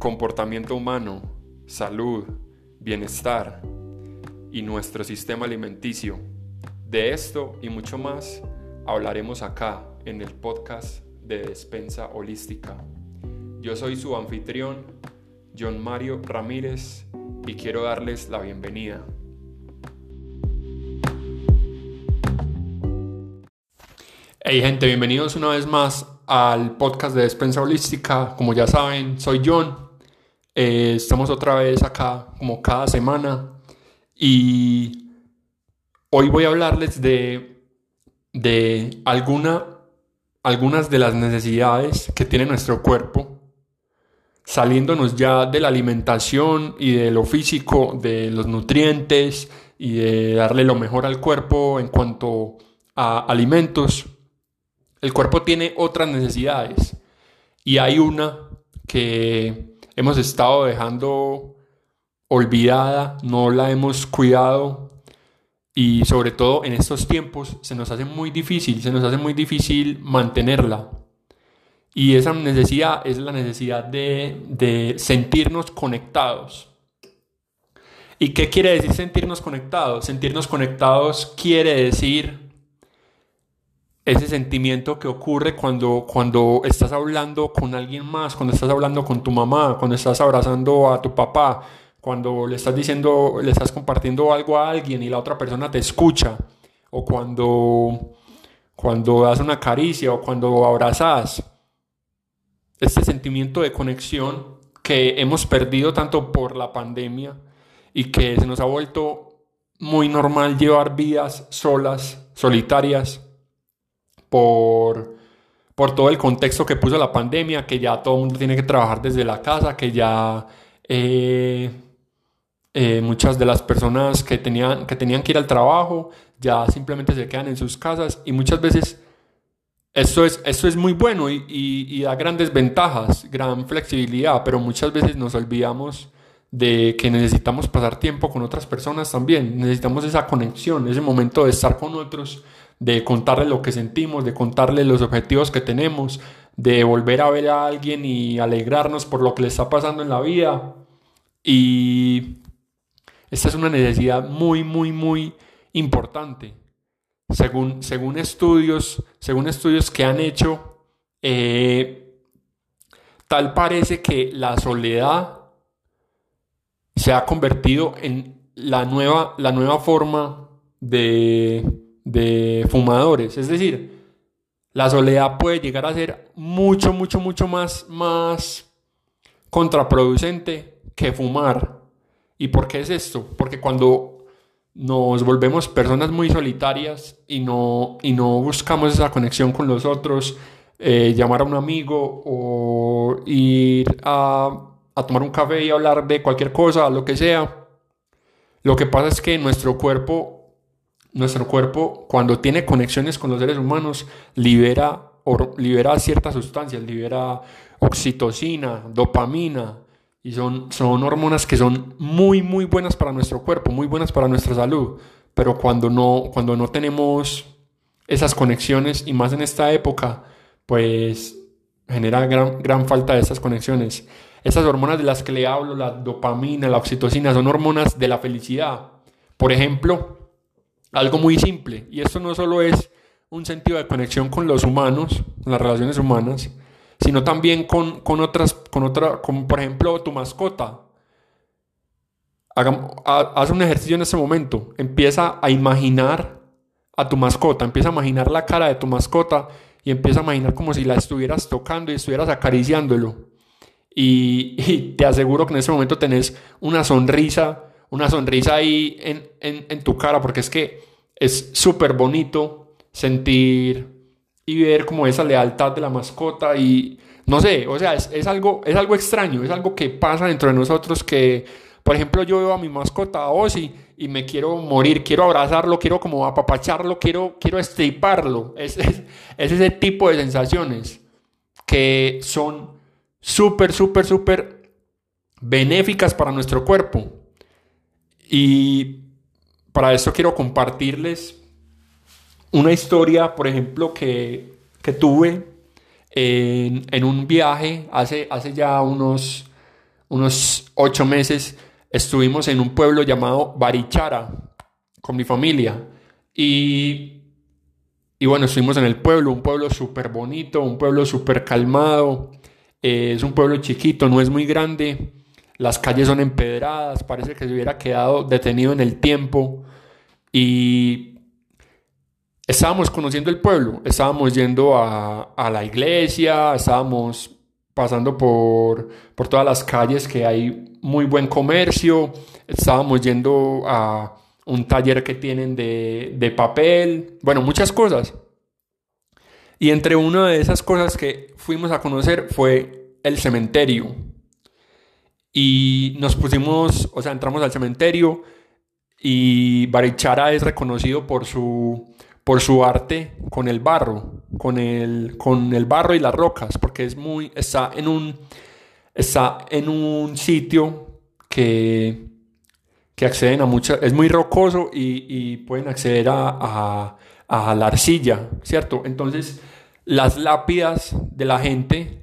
comportamiento humano, salud, bienestar y nuestro sistema alimenticio. De esto y mucho más hablaremos acá en el podcast de Despensa Holística. Yo soy su anfitrión, John Mario Ramírez, y quiero darles la bienvenida. Hey gente, bienvenidos una vez más al podcast de Despensa Holística. Como ya saben, soy John. Eh, estamos otra vez acá como cada semana y hoy voy a hablarles de, de alguna, algunas de las necesidades que tiene nuestro cuerpo, saliéndonos ya de la alimentación y de lo físico, de los nutrientes y de darle lo mejor al cuerpo en cuanto a alimentos. El cuerpo tiene otras necesidades y hay una que hemos estado dejando olvidada, no la hemos cuidado y sobre todo en estos tiempos se nos hace muy difícil, se nos hace muy difícil mantenerla. Y esa necesidad es la necesidad de, de sentirnos conectados. ¿Y qué quiere decir sentirnos conectados? Sentirnos conectados quiere decir ese sentimiento que ocurre cuando, cuando estás hablando con alguien más, cuando estás hablando con tu mamá, cuando estás abrazando a tu papá, cuando le estás diciendo, le estás compartiendo algo a alguien y la otra persona te escucha, o cuando, cuando das una caricia o cuando abrazas. Este sentimiento de conexión que hemos perdido tanto por la pandemia y que se nos ha vuelto muy normal llevar vidas solas, solitarias por, por todo el contexto que puso la pandemia, que ya todo el mundo tiene que trabajar desde la casa, que ya eh, eh, muchas de las personas que tenían, que tenían que ir al trabajo ya simplemente se quedan en sus casas. Y muchas veces esto es, esto es muy bueno y, y, da grandes ventajas, gran flexibilidad, pero muchas veces nos olvidamos de que necesitamos pasar tiempo con otras personas también, necesitamos esa conexión, ese momento de estar con otros de contarle lo que sentimos, de contarle los objetivos que tenemos, de volver a ver a alguien y alegrarnos por lo que le está pasando en la vida. Y esta es una necesidad muy, muy, muy importante. Según, según estudios, según estudios que han hecho, eh, tal parece que la soledad se ha convertido en la nueva, la nueva forma de, de fumadores. Es decir, la soledad puede llegar a ser mucho, mucho, mucho más, más contraproducente que fumar. ¿Y por qué es esto? Porque cuando nos volvemos personas muy solitarias y no, y no buscamos esa conexión con los otros, eh, llamar a un amigo o ir a, a tomar un café y hablar de cualquier cosa, lo que sea, lo que pasa es que nuestro cuerpo nuestro cuerpo, cuando tiene conexiones con los seres humanos, libera, libera ciertas sustancias, libera oxitocina, dopamina, y son, son hormonas que son muy, muy buenas para nuestro cuerpo, muy buenas para nuestra salud. Pero cuando no, cuando no tenemos esas conexiones, y más en esta época, pues genera gran, gran falta de esas conexiones. Esas hormonas de las que le hablo, la dopamina, la oxitocina, son hormonas de la felicidad. Por ejemplo, algo muy simple. Y esto no solo es un sentido de conexión con los humanos, con las relaciones humanas, sino también con, otras, con otra, como por ejemplo tu mascota. haz un ejercicio en ese momento. Empieza a imaginar a tu mascota, empieza a imaginar la cara de tu mascota y empieza a imaginar como si la estuvieras tocando y estuvieras acariciándolo. Y, te aseguro que en ese momento tenés una sonrisa una sonrisa ahí en, tu cara, porque es que es súper bonito sentir y ver como esa lealtad de la mascota y no sé, o sea, es, algo, es algo extraño, es algo que pasa dentro de nosotros que, por ejemplo, yo veo a mi mascota, a Ozzy, y me quiero morir, quiero abrazarlo, quiero como apapacharlo, quiero, quiero estriparlo. Es, es ese tipo de sensaciones que son súper, súper, súper benéficas para nuestro cuerpo. Y para eso quiero compartirles una historia, por ejemplo, que, tuve en, un viaje hace, hace ya unos, unos ocho meses, estuvimos en un pueblo llamado Barichara con mi familia. Y, y bueno, estuvimos en el pueblo, un pueblo súper bonito, un pueblo súper calmado. Eh, es un pueblo chiquito, no es muy grande. Las calles son empedradas, parece que se hubiera quedado detenido en el tiempo. Y estábamos conociendo el pueblo, estábamos yendo a, a la iglesia, estábamos pasando por, por todas las calles que hay muy buen comercio, estábamos yendo a un taller que tienen de, de papel, bueno, muchas cosas. Y entre una de esas cosas que fuimos a conocer fue el cementerio. Y nos pusimos, o sea, entramos al cementerio y Barichara es reconocido por su, por su arte con el barro, con el, con el barro y las rocas, porque es muy, está en un, está en un sitio que, que acceden a muchas, es muy rocoso y, pueden acceder a, a, la arcilla, ¿cierto? Entonces, las lápidas de la gente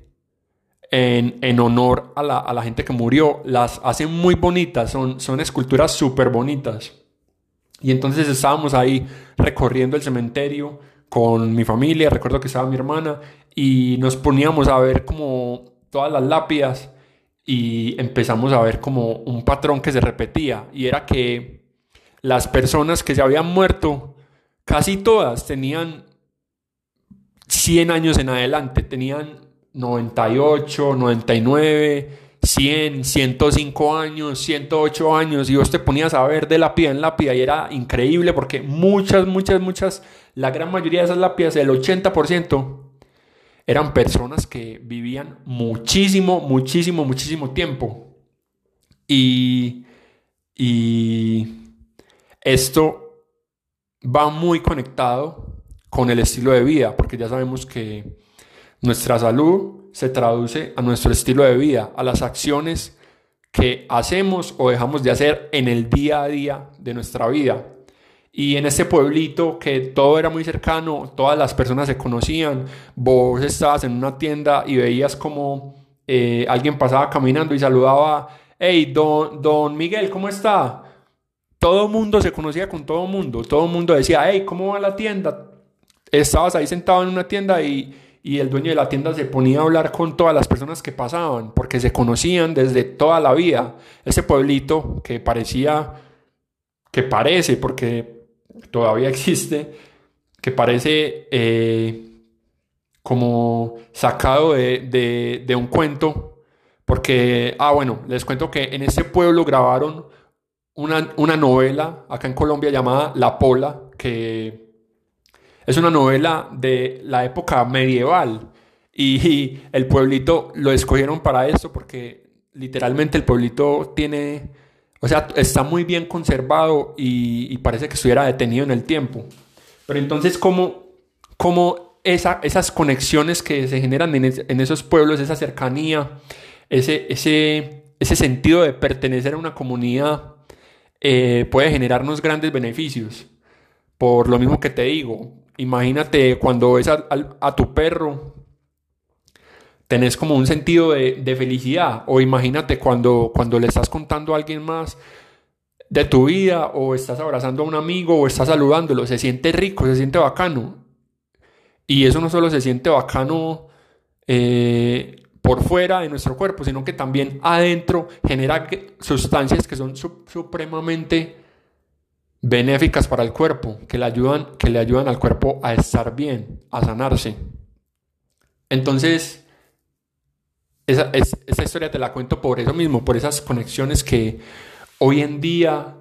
en, en honor a la, a la, gente que murió. Las hacen muy bonitas, son, son esculturas súper bonitas. Y entonces estábamos ahí recorriendo el cementerio con mi familia, recuerdo que estaba mi hermana, y nos poníamos a ver como todas las lápidas y empezamos a ver como un patrón que se repetía, y era que las personas que se habían muerto, casi todas tenían 100 años en adelante, tenían 98, 99, 100, 105 años, 108 años, y vos te ponías a ver de lápida en lápida y era increíble porque muchas, muchas, muchas, la gran mayoría de esas lápidas, el 80%, eran personas que vivían muchísimo, muchísimo, muchísimo tiempo. Y, y esto va muy conectado con el estilo de vida, porque ya sabemos que nuestra salud se traduce a nuestro estilo de vida, a las acciones que hacemos o dejamos de hacer en el día a día de nuestra vida. Y en este pueblito que todo era muy cercano, todas las personas se conocían, vos estabas en una tienda y veías como eh, alguien pasaba caminando y saludaba, hey, don, don Miguel, ¿cómo está? Todo mundo se conocía con todo mundo, todo mundo decía, hey, ¿cómo va la tienda? Estabas ahí sentado en una tienda y, y el dueño de la tienda se ponía a hablar con todas las personas que pasaban, porque se conocían desde toda la vida. Ese pueblito que parecía, que parece, porque todavía existe, que parece eh, como sacado de, de un cuento, porque, ah, bueno, les cuento que en ese pueblo grabaron una, una novela acá en Colombia llamada La Pola, que es una novela de la época medieval y el pueblito lo escogieron para eso porque literalmente el pueblito tiene, o sea, está muy bien conservado y, parece que estuviera detenido en el tiempo. Pero entonces, ¿cómo, cómo esa, esas conexiones que se generan en, esos pueblos, esa cercanía, ese, ese, ese sentido de pertenecer a una comunidad eh, puede generarnos grandes beneficios? Por lo mismo que te digo, Imagínate cuando ves a, tu perro, tenés como un sentido de, felicidad. O imagínate cuando, cuando le estás contando a alguien más de tu vida, o estás abrazando a un amigo, o estás saludándolo. Se siente rico, se siente bacano. Y eso no solo se siente bacano eh, por fuera de nuestro cuerpo, sino que también adentro genera sustancias que son supremamente benéficas para el cuerpo, que le ayudan, que le ayudan al cuerpo a estar bien, a sanarse. Entonces, esa, esa historia te la cuento por eso mismo, por esas conexiones que hoy en día,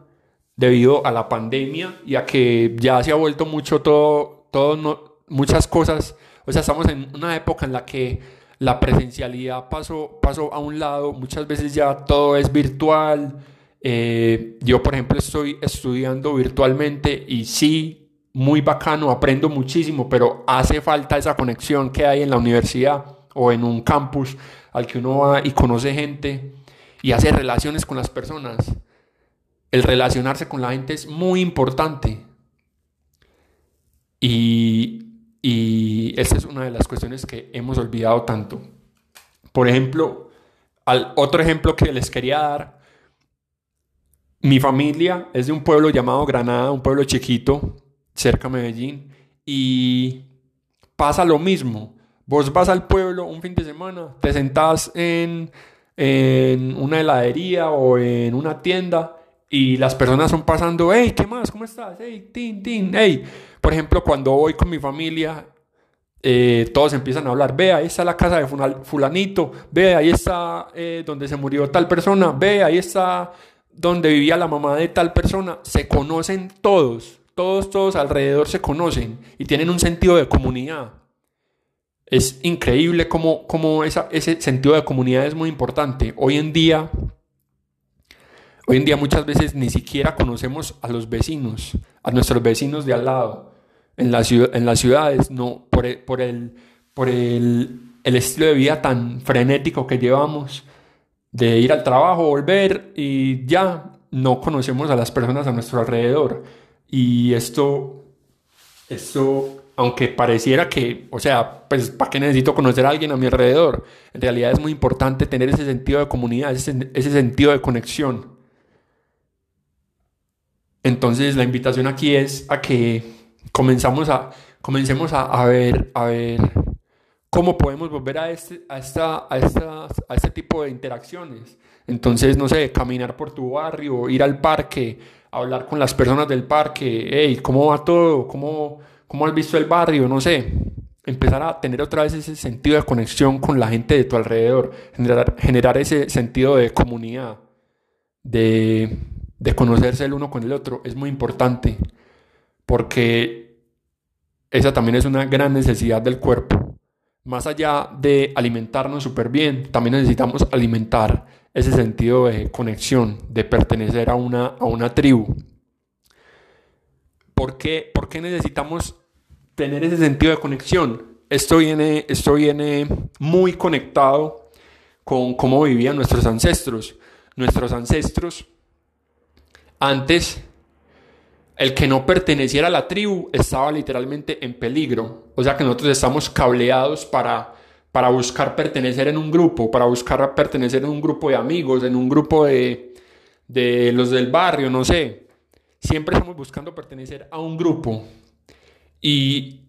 debido a la pandemia y a que ya se ha vuelto mucho todo, todo muchas cosas, o sea, estamos en una época en la que la presencialidad pasó, pasó a un lado, muchas veces ya todo es virtual, eh, yo, por ejemplo, estoy estudiando virtualmente y sí, muy bacano, aprendo muchísimo, pero hace falta esa conexión que hay en la universidad o en un campus al que uno va y conoce gente y hace relaciones con las personas. El relacionarse con la gente es muy importante. Y, y esa es una de las cuestiones que hemos olvidado tanto. Por ejemplo, al otro ejemplo que les quería dar, mi familia es de un pueblo llamado Granada, un pueblo chiquito, cerca de Medellín, y pasa lo mismo. Vos vas al pueblo un fin de semana, te sentás en, en una heladería o en una tienda y las personas son pasando, hey, ¿qué más? ¿Cómo estás? Hey, tin, tin, hey. Por ejemplo, cuando voy con mi familia, eh, todos empiezan a hablar, ve, ahí está la casa de fulanito, ve, ahí está eh, donde se murió tal persona, ve, ahí está donde vivía la mamá de tal persona. Se conocen todos, todos, todos alrededor se conocen y tienen un sentido de comunidad. Es increíble cómo, cómo ese sentido de comunidad es muy importante. Hoy en día Hoy en día muchas veces ni siquiera conocemos a los vecinos, a nuestros vecinos de al lado. En, la en las ciudades, no, por, el, por, el, por el estilo de vida tan frenético que llevamos, de ir al trabajo, volver y ya no conocemos a las personas a nuestro alrededor. Y esto, esto, aunque pareciera que, o sea, pues, ¿para qué necesito conocer a alguien a mi alrededor? En realidad es muy importante tener ese sentido de comunidad, ese, ese sentido de conexión. Entonces la invitación aquí es a que comenzamos a, comencemos a, ver, a ver cómo podemos volver a este, a, esta, a, a este tipo de interacciones. Entonces, no sé, caminar por tu barrio, ir al parque, hablar con las personas del parque, hey, ¿cómo va todo? ¿Cómo, cómo has visto el barrio? No sé, empezar a tener otra vez ese sentido de conexión con la gente de tu alrededor, generar, generar ese sentido de comunidad, de de conocerse el uno con el otro es muy importante porque esa también es una gran necesidad del cuerpo. Más allá de alimentarnos súper bien, también necesitamos alimentar ese sentido de conexión, de pertenecer a una, a una tribu. ¿Por qué, ¿Por qué necesitamos tener ese sentido de conexión? Esto viene, esto viene muy conectado con cómo vivían nuestros ancestros. Nuestros ancestros antes, el que no perteneciera a la tribu estaba literalmente en peligro. O sea que nosotros estamos cableados para, para buscar pertenecer en un grupo, para buscar pertenecer en un grupo de amigos, en un grupo de, de los del barrio, no sé. Siempre estamos buscando pertenecer a un grupo. Y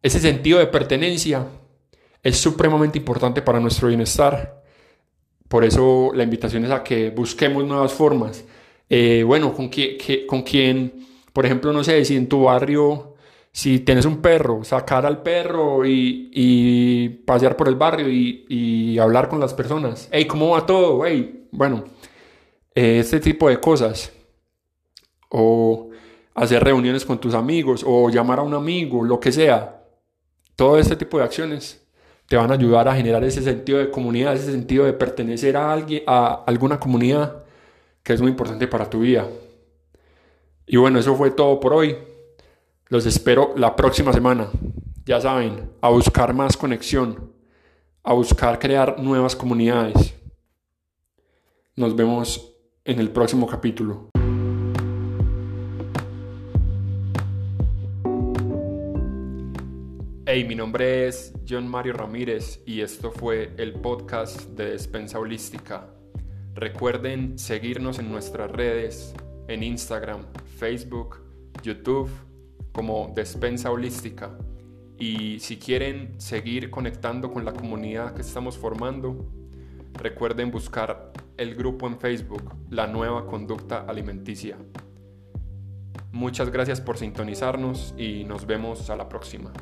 ese sentido de pertenencia es supremamente importante para nuestro bienestar. Por eso la invitación es a que busquemos nuevas formas eh, bueno, con, con quien, por ejemplo, no sé, si en tu barrio, si tienes un perro, sacar al perro y, pasear por el barrio y, hablar con las personas. Hey, ¿cómo va todo? Hey, bueno, eh, este tipo de cosas. O hacer reuniones con tus amigos o llamar a un amigo, lo que sea. Todo este tipo de acciones te van a ayudar a generar ese sentido de comunidad, ese sentido de pertenecer a alguien, a alguna comunidad que es muy importante para tu vida. Y bueno, eso fue todo por hoy. Los espero la próxima semana. Ya saben, a buscar más conexión, a buscar crear nuevas comunidades. Nos vemos en el próximo capítulo. Hey, mi nombre es John Mario Ramírez y esto fue el podcast de Despensa Holística. Recuerden seguirnos en nuestras redes, en Instagram, Facebook, YouTube, como Despensa Holística. Y si quieren seguir conectando con la comunidad que estamos formando, recuerden buscar el grupo en Facebook, La Nueva Conducta Alimenticia. Muchas gracias por sintonizarnos y nos vemos a la próxima.